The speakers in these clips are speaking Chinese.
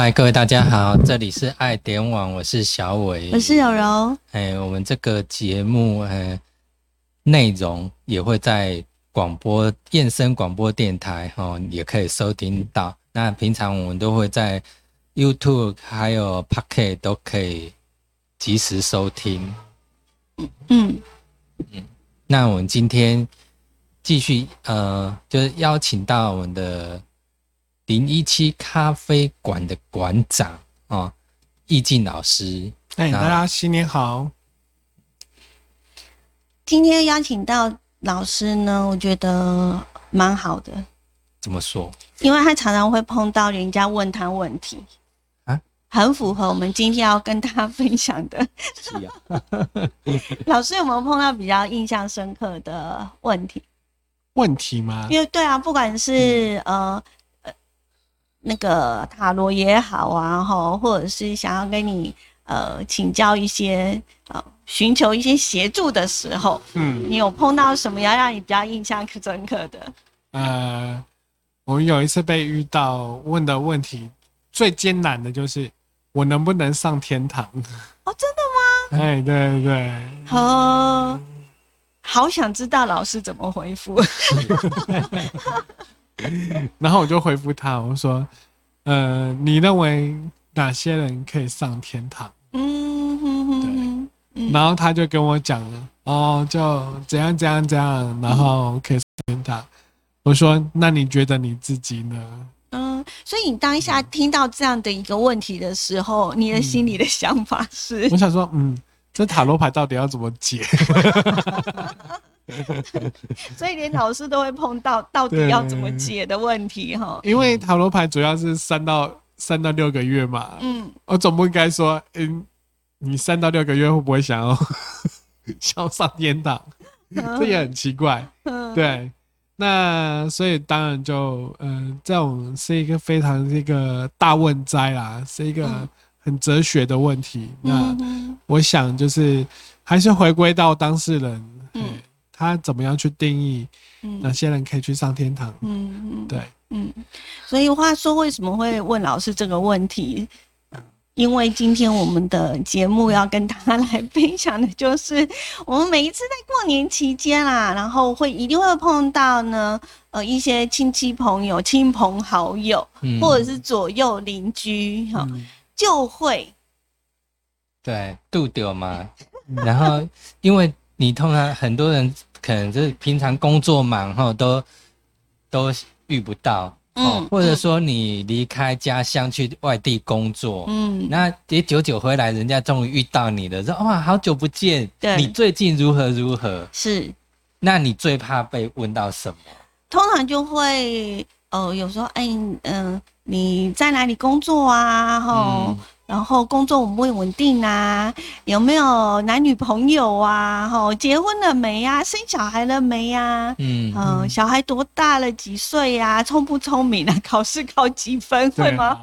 嗨，各位大家好，这里是爱点网，我是小伟，我是柔柔。哎，我们这个节目，呃，内容也会在广播、燕声广播电台，哦，也可以收听到。那平常我们都会在 YouTube 还有 Pocket 都可以及时收听。嗯嗯，那我们今天继续，呃，就是邀请到我们的。零一七咖啡馆的馆长啊，易静老师，哎，大家新年好！今天邀请到老师呢，我觉得蛮好的。怎么说？因为他常常会碰到人家问他问题啊，很符合我们今天要跟他分享的。是啊，老师有没有碰到比较印象深刻的问题？问题吗？因为对啊，不管是呃。那个塔罗也好啊，哈，或者是想要跟你呃请教一些呃寻求一些协助的时候，嗯，你有碰到什么要让你比较印象深刻的？呃，我们有一次被遇到问的问题最艰难的就是我能不能上天堂？哦，真的吗？哎，对对对，好，好想知道老师怎么回复。然后我就回复他，我说：“呃，你认为哪些人可以上天堂？”嗯哼对。然后他就跟我讲了，哦，就怎样怎样怎样，然后可以上天堂。我说：“那你觉得你自己呢？”嗯，所以你当下听到这样的一个问题的时候，你的心里的想法是？我想说，嗯，这塔罗牌到底要怎么解？所以连老师都会碰到 到底要怎么解的问题哈。因为塔罗牌主要是三到三到六个月嘛。嗯。我总不应该说，嗯，你三到六个月会不会想要 想要上天堂？这也很奇怪。嗯。对。那所以当然就，嗯，这种是一个非常一个大问灾啦，是一个很哲学的问题。那我想就是还是回归到当事人。嗯。他怎么样去定义哪些人可以去上天堂？嗯嗯，对，嗯，所以话说，为什么会问老师这个问题？因为今天我们的节目要跟大家来分享的就是，我们每一次在过年期间啦，然后会一定会碰到呢，呃，一些亲戚朋友、亲朋好友，或者是左右邻居，哈，就会对度丢嘛，然后因为你通常很多人。可能就是平常工作忙哈，都都遇不到，嗯，或者说你离开家乡去外地工作，嗯，那也久久回来，人家终于遇到你了，说哇，好久不见，对，你最近如何如何？是，那你最怕被问到什么？通常就会，呃，有时候，哎，嗯，你在哪里工作啊？哈。然后工作稳不稳定啊？有没有男女朋友啊？吼，结婚了没呀？生小孩了没呀？嗯嗯，小孩多大了？几岁呀？聪不聪明啊？考试考几分？会吗？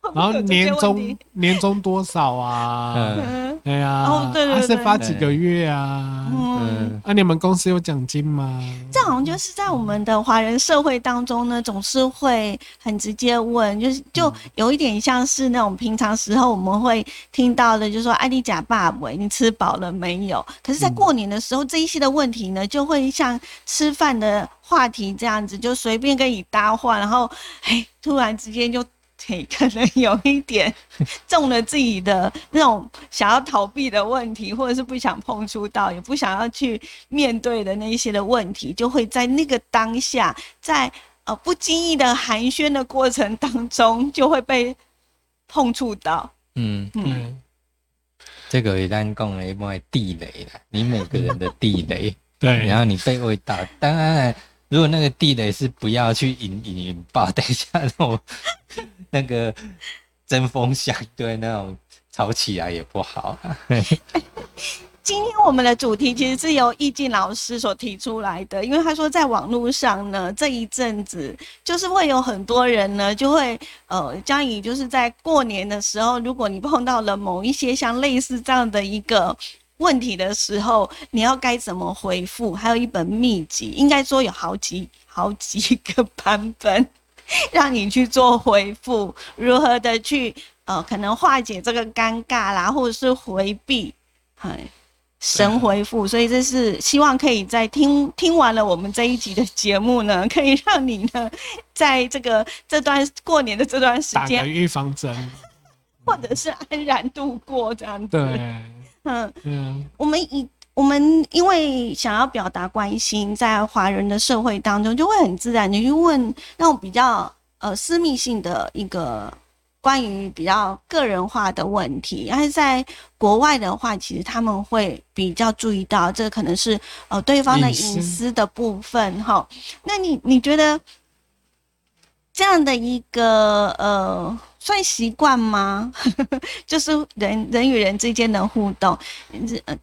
然后年终年终多少啊？嗯，对呀。哦，对对对。是发几个月啊？嗯。啊，你们公司有奖金吗？这好像就是在我们的华人社会当中呢，总是会很直接问，就是就有一点像是那种平常时候我们会听到的，就说艾丽贾爸喂，你吃饱了没有？可是，在过年的时候，这一些的问题呢，就会像吃饭的话题这样子，就随便跟你搭话，然后，哎，突然之间就。可能有一点中了自己的那种想要逃避的问题，或者是不想碰触到，也不想要去面对的那一些的问题，就会在那个当下，在呃不经意的寒暄的过程当中，就会被碰触到。嗯嗯，这个一旦讲了一般地雷了，你每个人的地雷，对，然后你被味道，当然。如果那个地雷是不要去引引引爆，等一下那种那个针锋相对那种吵起来也不好。今天我们的主题其实是由易静老师所提出来的，因为他说在网络上呢，这一阵子就是会有很多人呢，就会呃将以就是在过年的时候，如果你碰到了某一些像类似这样的一个。问题的时候，你要该怎么回复？还有一本秘籍，应该说有好几好几个版本。让你去做回复，如何的去呃，可能化解这个尴尬啦，或者是回避，哎，神回复。所以这是希望可以在听听完了我们这一集的节目呢，可以让你呢，在这个这段过年的这段时间，打个预防针，或者是安然度过这样子。对，嗯嗯，我们以。我们因为想要表达关心，在华人的社会当中，就会很自然的去问那种比较呃私密性的一个关于比较个人化的问题。但是在国外的话，其实他们会比较注意到这可能是呃对方的隐私的部分哈。那你你觉得这样的一个呃？算习惯吗？就是人人与人之间的互动，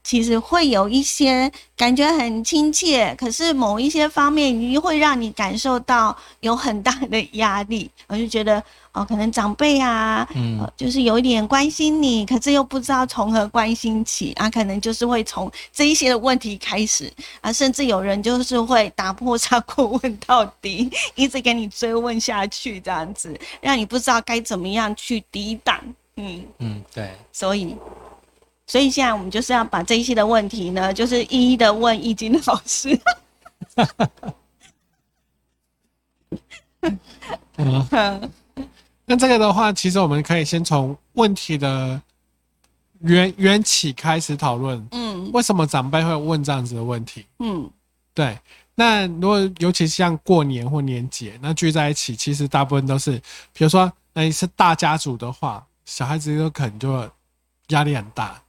其实会有一些感觉很亲切，可是某一些方面，你会让你感受到有很大的压力。我就觉得。哦，可能长辈啊，嗯，就是有一点关心你，可是又不知道从何关心起啊，可能就是会从这一些的问题开始啊，甚至有人就是会打破砂锅问到底，一直给你追问下去，这样子让你不知道该怎么样去抵挡。嗯嗯，对，所以所以现在我们就是要把这一些的问题呢，就是一一的问易经老师。嗯。那这个的话，其实我们可以先从问题的缘缘起开始讨论。嗯，为什么长辈会问这样子的问题？嗯，对。那如果尤其像过年或年节，那聚在一起，其实大部分都是，比如说，那你是大家族的话，小孩子都可能就压力很大。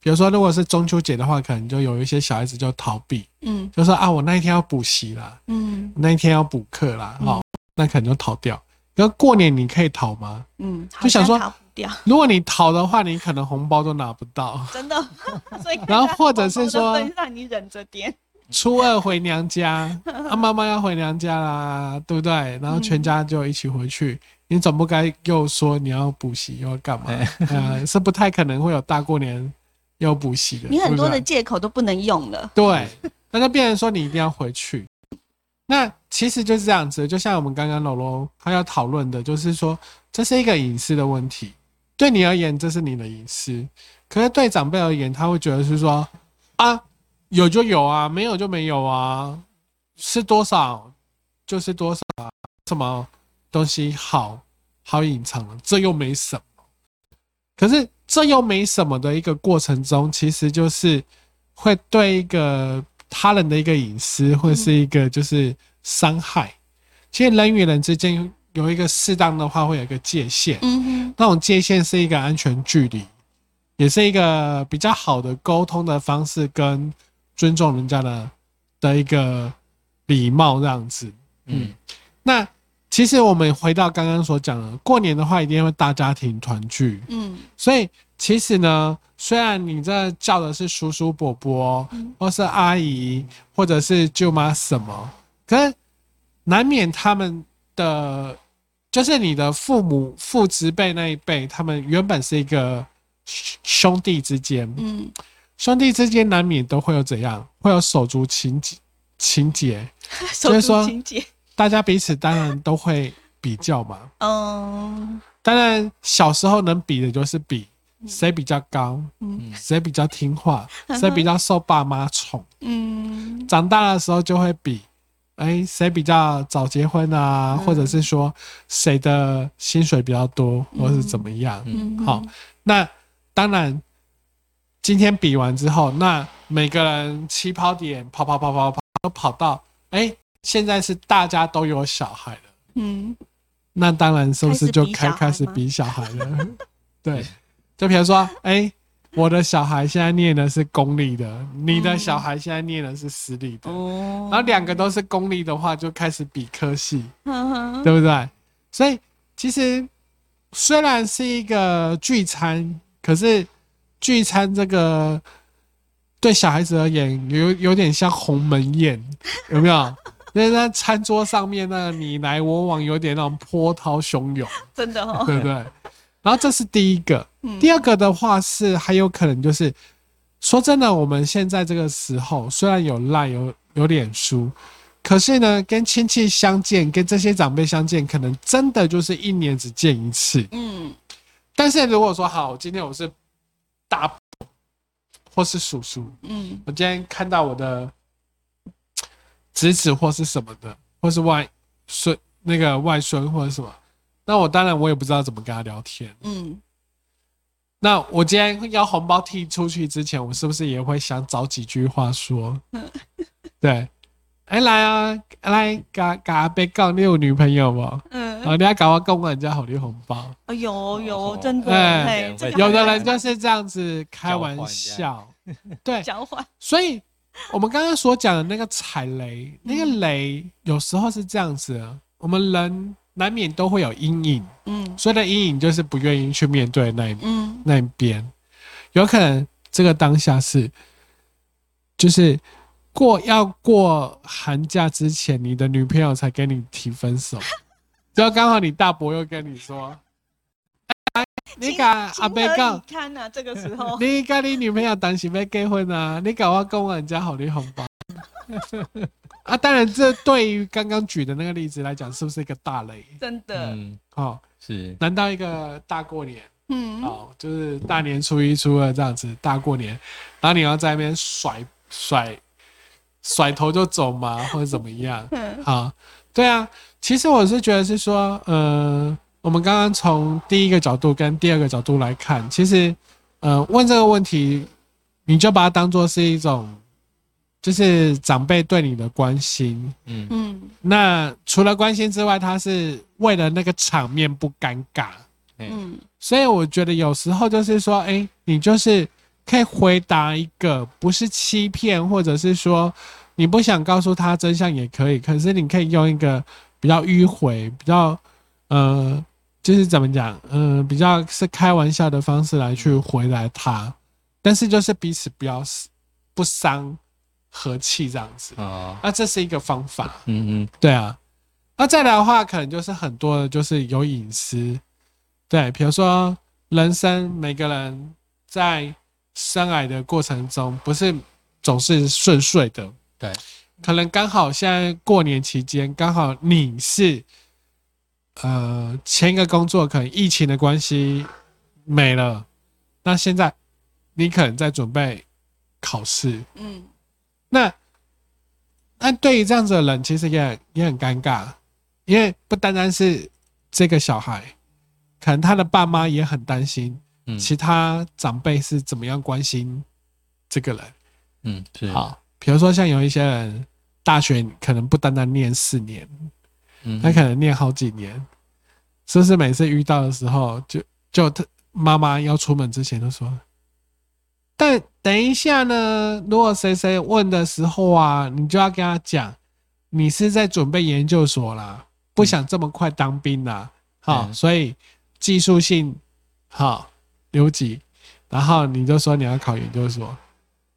比如说，如果是中秋节的话，可能就有一些小孩子就逃避。嗯，就说啊，我那一天要补习啦，嗯，那一天要补课啦，哦，那可能就逃掉。那过年你可以逃吗？嗯，就想说逃不掉。如果你逃的话，你可能红包都拿不到。真的，所以然后或者是说，让你忍着点。初二回娘家，啊，妈妈要回娘家啦，对不对？然后全家就一起回去，你总不该又说你要补习又要干嘛？呃，是不太可能会有大过年要补习的。你很多的借口都不能用了。对，那就变成说你一定要回去。那其实就是这样子，就像我们刚刚楼楼他要讨论的，就是说这是一个隐私的问题，对你而言这是你的隐私，可是对长辈而言，他会觉得是说啊有就有啊，没有就没有啊，是多少就是多少啊，什么东西好好隐藏，这又没什么，可是这又没什么的一个过程中，其实就是会对一个。他人的一个隐私，或者是一个就是伤害。其实人与人之间有一个适当的话，会有一个界限。嗯哼，那种界限是一个安全距离，也是一个比较好的沟通的方式，跟尊重人家的的一个礼貌这样子。嗯，那其实我们回到刚刚所讲的，过年的话一定会大家庭团聚。嗯，所以其实呢。虽然你这叫的是叔叔伯伯，或是阿姨，或者是舅妈什么，可是难免他们的，就是你的父母父执辈那一辈，他们原本是一个兄弟之间，嗯，兄弟之间难免都会有怎样，会有手足情结情结，所以说大家彼此当然都会比较嘛，嗯，当然小时候能比的就是比。谁比较高？嗯，谁比较听话？谁比较受爸妈宠？嗯，长大的时候就会比，哎，谁比较早结婚啊？或者是说谁的薪水比较多，或是怎么样？嗯，好，那当然，今天比完之后，那每个人起跑点跑跑跑跑跑都跑到，哎，现在是大家都有小孩了。嗯，那当然是不是就开开始比小孩了？对。就比如说，哎，我的小孩现在念的是公立的，你的小孩现在念的是私立的，然后两个都是公立的话，就开始比科系，对不对？所以其实虽然是一个聚餐，可是聚餐这个对小孩子而言，有有点像鸿门宴，有没有？因为在餐桌上面那个你来我往，有点那种波涛汹涌，真的，对不对？然后这是第一个，第二个的话是还有可能就是说真的，我们现在这个时候虽然有赖有有脸书，可是呢，跟亲戚相见，跟这些长辈相见，可能真的就是一年只见一次。嗯。但是如果说好，今天我是大伯或是叔叔，嗯。我今天看到我的侄子或是什么的，或是外孙那个外孙或者什么，那我当然我也不知道怎么跟他聊天。嗯。那我今天要红包踢出去之前，我是不是也会想找几句话说？对，哎、来啊，来，嘎嘎被告，你有女朋友吗？嗯，啊，你要搞我跟人家好的红包。哦有有哦真的，哎嘿这个有的人就是这样子开玩笑，对，交换，所以我们刚刚所讲的那个踩雷，那个雷有时候是这样子的，我们人难免都会有阴影，嗯。所以的阴影就是不愿意去面对那一嗯。那一边，有可能这个当下是，就是过要过寒假之前，你的女朋友才跟你提分手，就刚好你大伯又跟你说，哎，你敢阿伯讲。看呐，这个时候，你跟你女朋友当时要结婚啊，你搞我跟人家好的红包啊！当然，这对于刚刚举的那个例子来讲，是不是一个大雷？真的，嗯，哦，是，难道一个大过年嗯哦，就是大年初一、初二这样子大过年，然后你要在那边甩甩甩头就走吗，或者怎么样？嗯好，对啊，其实我是觉得是说，呃，我们刚刚从第一个角度跟第二个角度来看，其实，呃，问这个问题，你就把它当做是一种，就是长辈对你的关心。嗯。嗯。那除了关心之外，他是为了那个场面不尴尬，嗯。所以我觉得有时候就是说，哎、你就是可以回答一个不是欺骗，或者是说你不想告诉他真相也可以，可是你可以用一个比较迂回、比较呃，就是怎么讲，嗯、比较是开玩笑的方式来去回答他，但是就是彼此不要不伤和气这样子，哦，那这是一个方法。嗯嗯。对啊，那再来的话，可能就是很多的，就是有隐私。对，比如说人生每个人在生癌的过程中，不是总是顺遂的。对，可能刚好现在过年期间，刚好你是呃前一个工作可能疫情的关系没了，那现在你可能在准备考试，嗯那那对于这样子的人，其实也很也很尴尬，因为不单单是这个小孩，可能他的爸妈也很担心，嗯，其他长辈是怎么样关心这个人。嗯是，好，比如说像有一些人，大学可能不单单念四年，嗯，他可能念好几年，是不是每次遇到的时候，就就他妈妈要出门之前就说，但等一下呢，如果谁谁问的时候啊，你就要跟他讲，你是在准备研究所啦，不想这么快当兵啦，好、嗯。所以技术性好留级，然后你就说你要考研究所，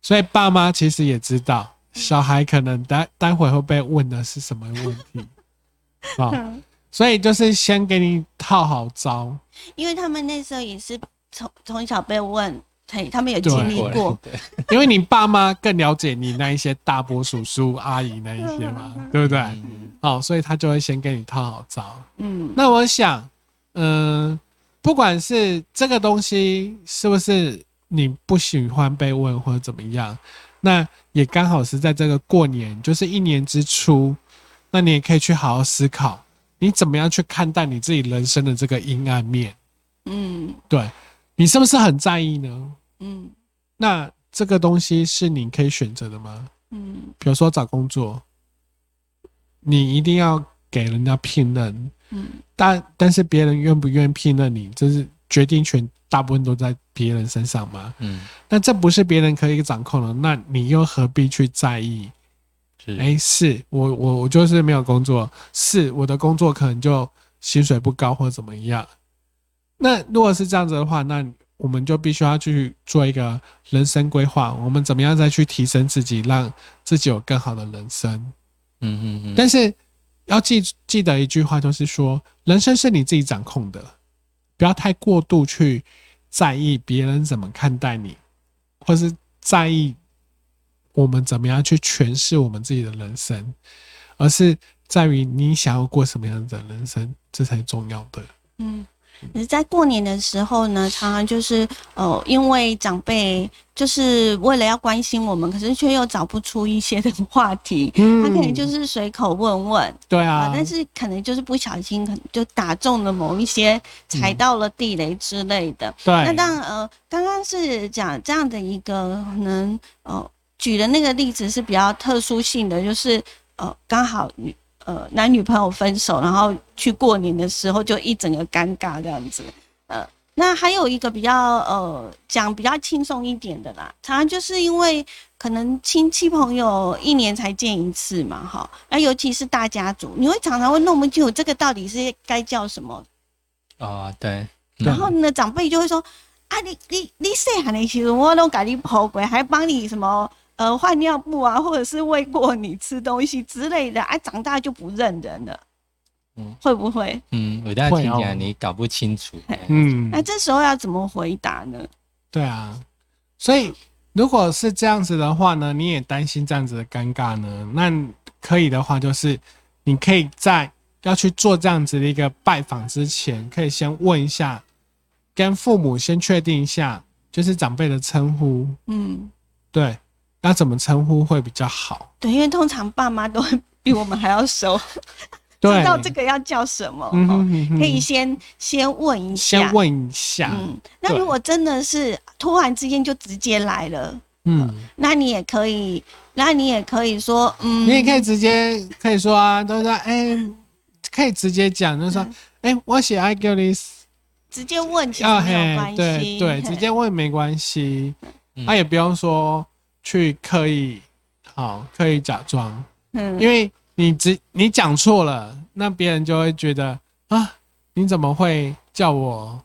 所以爸妈其实也知道。小孩可能待待会会被问的是什么问题，啊、嗯，所以就是先给你套好招，因为他们那时候也是从从小被问，嘿，他们也经历过，对，因为你爸妈更了解你那一些大伯、叔叔、阿姨那一些嘛，对不对？嗯。好、所以他就会先给你套好招。嗯。那我想，嗯、不管是这个东西是不是你不喜欢被问或者怎么样，那也刚好是在这个过年，就是一年之初，那你也可以去好好思考，你怎么样去看待你自己人生的这个阴暗面。嗯。对你是不是很在意呢？嗯那这个东西是你可以选择的吗？嗯比如说找工作，你一定要给人家聘任，嗯但但是别人愿不愿意聘任你，这是决定权大部分都在别人身上嘛。嗯那这不是别人可以掌控的，那你又何必去在意？是，哎、是我我我就是没有工作，是我的工作可能就薪水不高或怎么样。那如果是这样子的话，那我们就必须要去做一个人生规划，我们怎么样再去提升自己，让自己有更好的人生。嗯嗯嗯，但是要记记得一句话，就是说，人生是你自己掌控的，不要太过度去在意别人怎么看待你，或是在意我们怎么样去诠释我们自己的人生。而是在于你想要过什么样的人生，这才重要的。嗯。可是，在过年的时候呢，常常就是呃，因为长辈就是为了要关心我们，可是却又找不出一些的话题，他可能就是随口问问，对啊，但是可能就是不小心，可能就打中了某一些，踩到了地雷之类的。对，那当然呃，刚刚是讲这样的一个可能呃，举的那个例子是比较特殊性的，就是呃，刚好。呃，男女朋友分手，然后去过年的时候就一整个尴尬这样子。呃，那还有一个比较呃讲比较轻松一点的啦，常常就是因为可能亲戚朋友一年才见一次嘛，哈，那尤其是大家族，你会常常会弄不清楚这个到底是该叫什么。啊，对。然后呢，长辈就会说啊，你你你细汉的时候我都给你抱过，还帮你什么。呃，换尿布啊，或者是喂过你吃东西之类的，哎，长大就不认人了，嗯，会不会？嗯，我这样听起来你搞不清楚，嗯，那这时候要怎么回答呢？对啊，所以如果是这样子的话呢，你也担心这样子的尴尬呢，那可以的话，就是你可以在要去做这样子的一个拜访之前，可以先问一下，跟父母先确定一下，就是长辈的称呼，嗯，对。那怎么称呼会比较好？对，因为通常爸妈都会 比我们还要熟，知道这个要叫什么。可以先先问一下，先问一下。嗯，那如果真的是突然之间就直接来了，嗯，那你也可以，那你也可以说，嗯，你也可以直接可以说啊，都说，哎，可以直接讲，就说，哎，我写 I g this，直接问其实没有关系，对对，直接问没关系，他 也不用说。去刻意，好刻意假装，嗯，因为你只你讲错了，那别人就会觉得啊，你怎么会叫我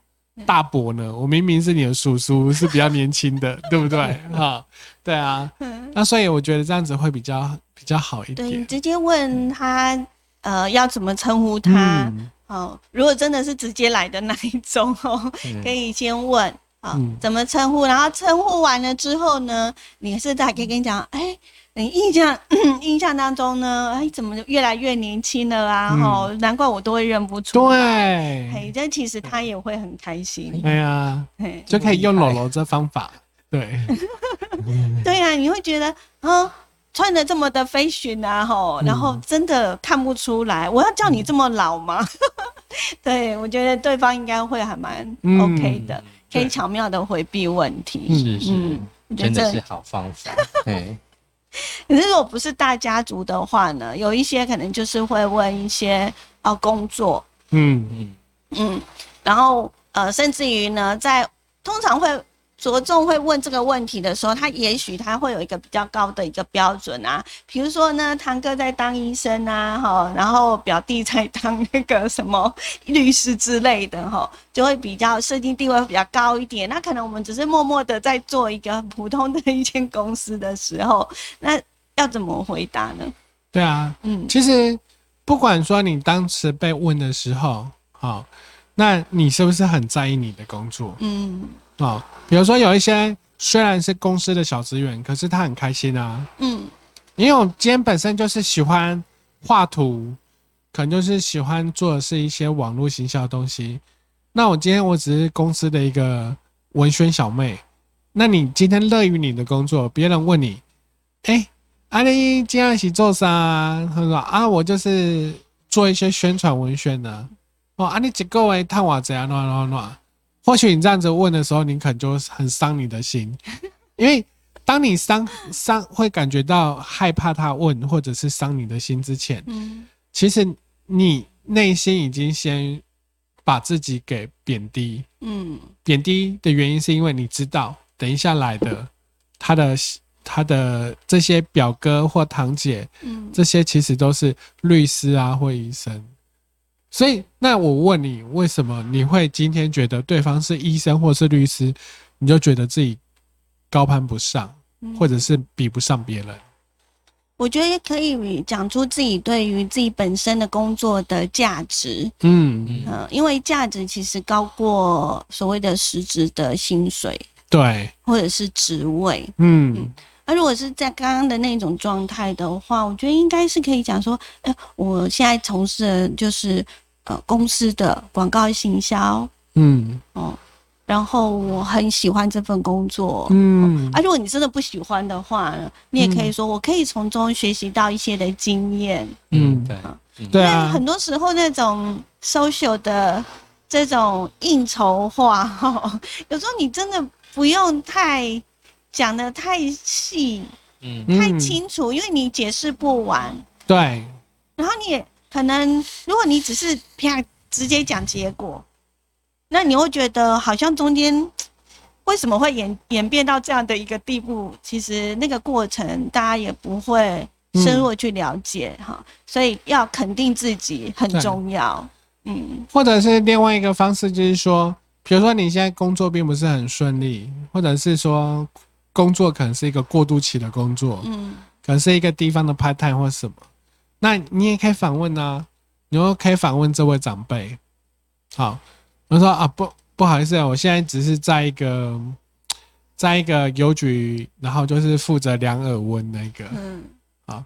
大伯呢？我明明是你的叔叔，是比较年轻的，对不对？哈，对啊，那所以我觉得这样子会比较比较好一点。对，直接问他，呃，要怎么称呼他？哦，如果真的是直接来的那一种哦，可以先问。啊，怎么称呼？然后称呼完了之后呢，你是在可以跟你讲，哎，你印象 印象当中呢，哎，怎么越来越年轻了啊？哈，难怪我都会认不出。对，哎，这其实他也会很开心。对啊，就可以用柔柔这方法。对，对呀，你会觉得啊，穿的这么的 fashion 啊，哈，然后真的看不出来，我要叫你这么老吗？对，我觉得对方应该会还蛮 OK 的。可以巧妙的回避问题，是是，真的是好方法。对，可是如果不是大家族的话呢，有一些可能就是会问一些哦工作，嗯嗯。嗯，然后呃，甚至于呢，在通常会。着重会问这个问题的时候，他也许他会有一个比较高的一个标准啊，比如说呢，堂哥在当医生啊，哈，然后表弟在当那个什么律师之类的，哈，就会比较设定地位比较高一点。那可能我们只是默默的在做一个普通的一间公司的时候，那要怎么回答呢？对啊，嗯，其实不管说你当时被问的时候，好，那你是不是很在意你的工作？嗯。啊，比如说有一些虽然是公司的小职员，可是他很开心啊。嗯，因为我今天本身就是喜欢画图，可能就是喜欢做的是一些网络行销的东西。那我今天我只是公司的一个文宣小妹，那你今天乐于你的工作，别人问你，哎，阿丽今天是做啥？他说啊，我就是做一些宣传文宣的。哦，啊，你一个月探我怎样？哪哪哪？或许你这样子问的时候，你可能就很伤你的心，因为当你伤伤会感觉到害怕他问，或者是伤你的心之前，嗯，其实你内心已经先把自己给贬低，嗯，贬低的原因是因为你知道，等一下来的他的他的这些表哥或堂姐，嗯，这些其实都是律师啊或医生。所以，那我问你，为什么你会今天觉得对方是医生或是律师，你就觉得自己高攀不上，或者是比不上别人？我觉得可以讲出自己对于自己本身的工作的价值。嗯嗯，因为价值其实高过所谓的实质的薪水，对，或者是职位。嗯。那如果是在刚刚的那种状态的话，我觉得应该是可以讲说，哎，我现在从事的就是呃公司的广告行销，嗯，哦。然后我很喜欢这份工作，嗯，啊，如果你真的不喜欢的话，你也可以说，我可以从中学习到一些的经验，嗯，对，对啊，很多时候那种 social 的这种应酬化，哈，有时候你真的不用太讲的太细，嗯，太清楚，因为你解释不完，对，然后你也可能，如果你只是啪直接讲结果。那你会觉得好像中间为什么会演演变到这样的一个地步？其实那个过程大家也不会深入去了解哈，所以要肯定自己很重要。嗯，或者是另外一个方式，就是说，比如说你现在工作并不是很顺利，或者是说工作可能是一个过渡期的工作，嗯，可能是一个地方的 part time 或什么，那你也可以访问啊，你又可以访问这位长辈，好。我说啊，不不好意思啊，我现在只是在一个，在一个邮局，然后就是负责量耳温那个。嗯，好，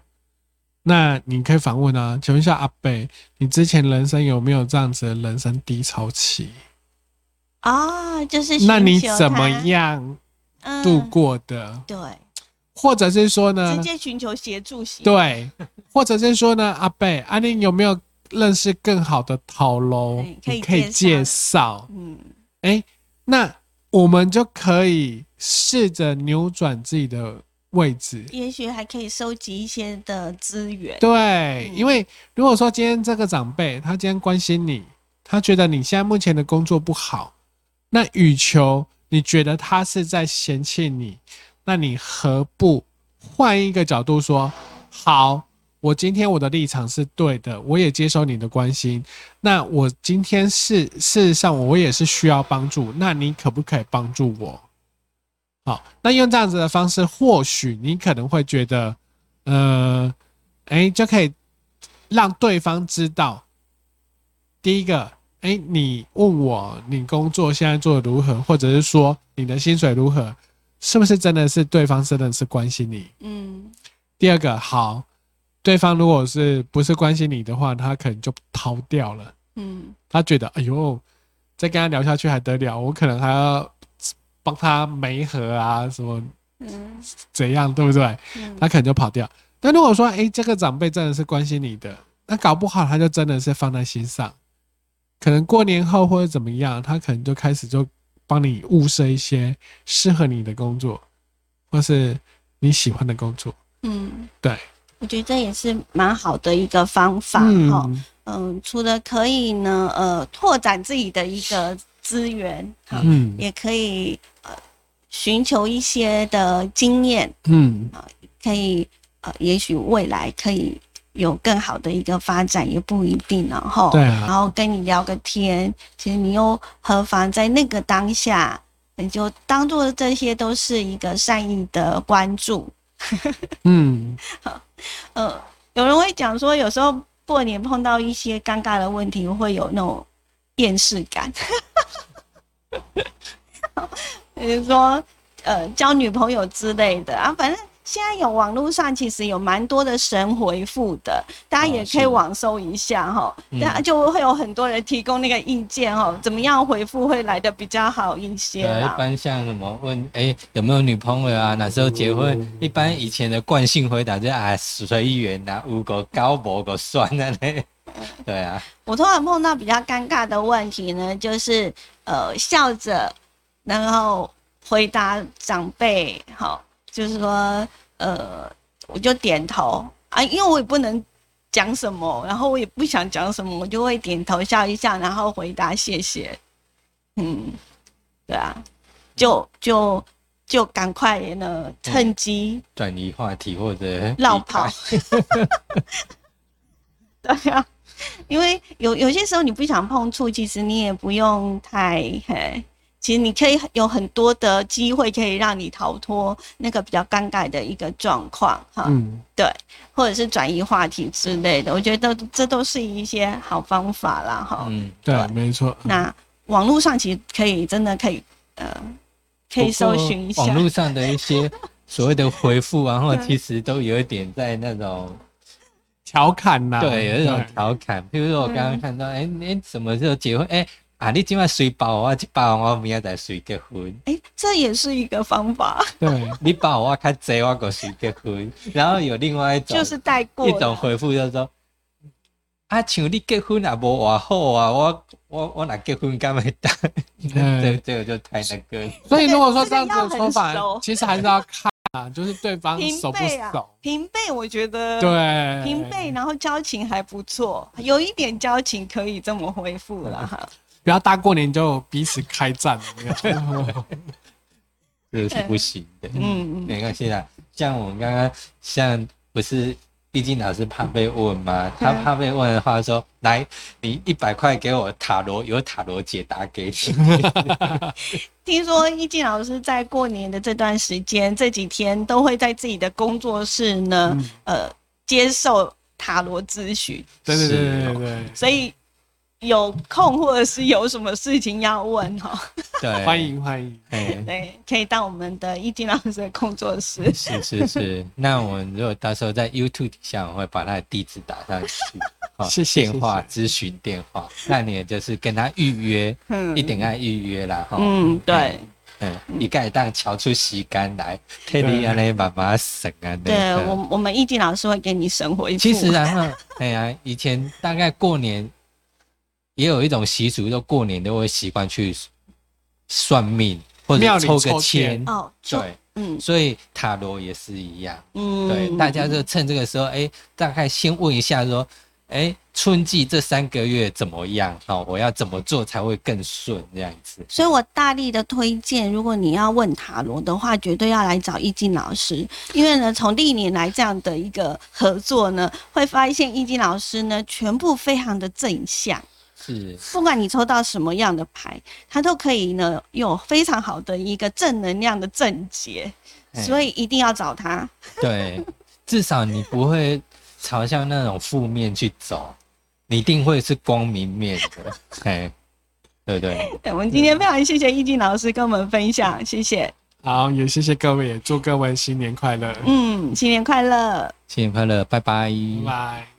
那你可以反问啊，请问一下阿贝，你之前人生有没有这样子的人生低潮期？啊，就是那你怎么样度过的？对，或者是说呢？直接寻求协助型。对，或者是说呢，阿贝，阿玲有没有？认识更好的讨楼，你可以介绍。嗯，哎，那我们就可以试着扭转自己的位置，也许还可以收集一些的资源。对，因为如果说今天这个长辈他今天关心你，他觉得你现在目前的工作不好，那与求你觉得他是在嫌弃你，那你何不换一个角度说好？我今天我的立场是对的，我也接受你的关心。那我今天是事实上我也是需要帮助，那你可不可以帮助我？好，那用这样子的方式，或许你可能会觉得，呃，哎，就可以让对方知道，第一个，哎，你问我你工作现在做的如何，或者是说你的薪水如何，是不是真的是对方真的是关心你？嗯。第二个，好。对方如果是不是关心你的话，他可能就逃掉了。嗯，他觉得哎呦，再跟他聊下去还得了？我可能还要帮他媒合啊，什么，嗯，怎样，对不对？他可能就跑掉。但如果说，哎，这个长辈真的是关心你的，那搞不好他就真的是放在心上。可能过年后或者怎么样，他可能就开始就帮你物色一些适合你的工作，或是你喜欢的工作。嗯，对。我觉得这也是蛮好的一个方法哈，嗯，除了可以呢，呃，拓展自己的一个资源，嗯，也可以呃寻求一些的经验，嗯，啊，可以呃，也许未来可以有更好的一个发展，也不一定，然后，对，然后跟你聊个天，其实你又何妨在那个当下，你就当做这些都是一个善意的关注。嗯，好，呃，有人会讲说，有时候过年碰到一些尴尬的问题，会有那种厌世感。比如说，呃，交女朋友之类的啊，反正。现在有网络上其实有蛮多的神回复的，大家也可以网搜一下哈，那就会有很多人提供那个意见哈，怎么样回复会来的比较好一些一般像什么问哎有没有女朋友啊，哪时候结婚？一般以前的惯性回答就啊随缘呐，五个高博个算的嘞。对啊。我通常碰到比较尴尬的问题呢，就是呃笑着，然后回答长辈好。就是说，呃，我就点头啊，因为我也不能讲什么，然后我也不想讲什么，我就会点头笑一下，然后回答谢谢。嗯，对啊，就就就赶快呢，趁机转移话题或者绕跑。对啊，因为有有些时候你不想碰触，其实你也不用太嘿。其实你可以有很多的机会，可以让你逃脱那个比较尴尬的一个状况，哈，嗯，对，或者是转移话题之类的，我觉得这都是一些好方法啦，哈，嗯，对，没错。那网络上其实可以真的可以，呃，可以搜寻一下。网络上的一些所谓的回复，然后 其实都有一点在那种调侃呐，对，有一种调侃。譬如说我刚刚看到，哎，你什么时候结婚？哎，啊，你今晚睡饱啊，去饱我明仔再睡结婚。哎，这也是一个方法。对，你包我开贼我个睡结婚。然后有另外一种，就是带过一种回复，就是说，啊，像你结婚也无话好啊，我我我哪结婚干没带？这这个就太那个。所以如果说这样子的说法，其实还是要看。啊，就是对方熟不熟？平辈，我觉得对平辈，然后交情还不错，有一点交情可以这么回复了哈。不要大过年就彼此开战，这是不行的。嗯嗯，没关系啦。像我们刚刚，像不是。毕竟老师怕被问嘛，他怕被问的话说：“来，你一百块给我塔罗，有塔罗解答给你。” 听说易静老师在过年的这段时间，这几天都会在自己的工作室呢，呃，接受塔罗咨询。对对对对对，所以。有空或者是有什么事情要问哈，对，欢迎欢迎，对，可以到我们的易经老师的工作室。是是是，那我们如果到时候在 YouTube 底下，我会把他的地址打上去，好，电话咨询电话，那你也就是跟他预约，嗯，一定要预约啦，哈，嗯，对，嗯，你该当瞧出洗干来，特地让你妈妈省啊，对我我们易经老师会给你省回其实然后，哎呀，以前大概过年。也有一种习俗，就过年都会习惯去算命或者抽个签。哦，对，嗯，所以塔罗也是一样，嗯，对，大家就趁这个时候，哎，大概先问一下说，哎，春季这三个月怎么样？哦，我要怎么做才会更顺？这样子，所以我大力的推荐，如果你要问塔罗的话，绝对要来找易经老师，因为呢，从历年来这样的一个合作呢，会发现易经老师呢，全部非常的正向。是，不管你抽到什么样的牌，它都可以呢，有非常好的一个正能量的正解，所以一定要找他。对，至少你不会朝向那种负面去走，你一定会是光明面的。哎，对对。我们今天非常谢谢易静老师跟我们分享，谢谢。好，也谢谢各位，也祝各位新年快乐。嗯，新年快乐，新年快乐，拜拜，拜。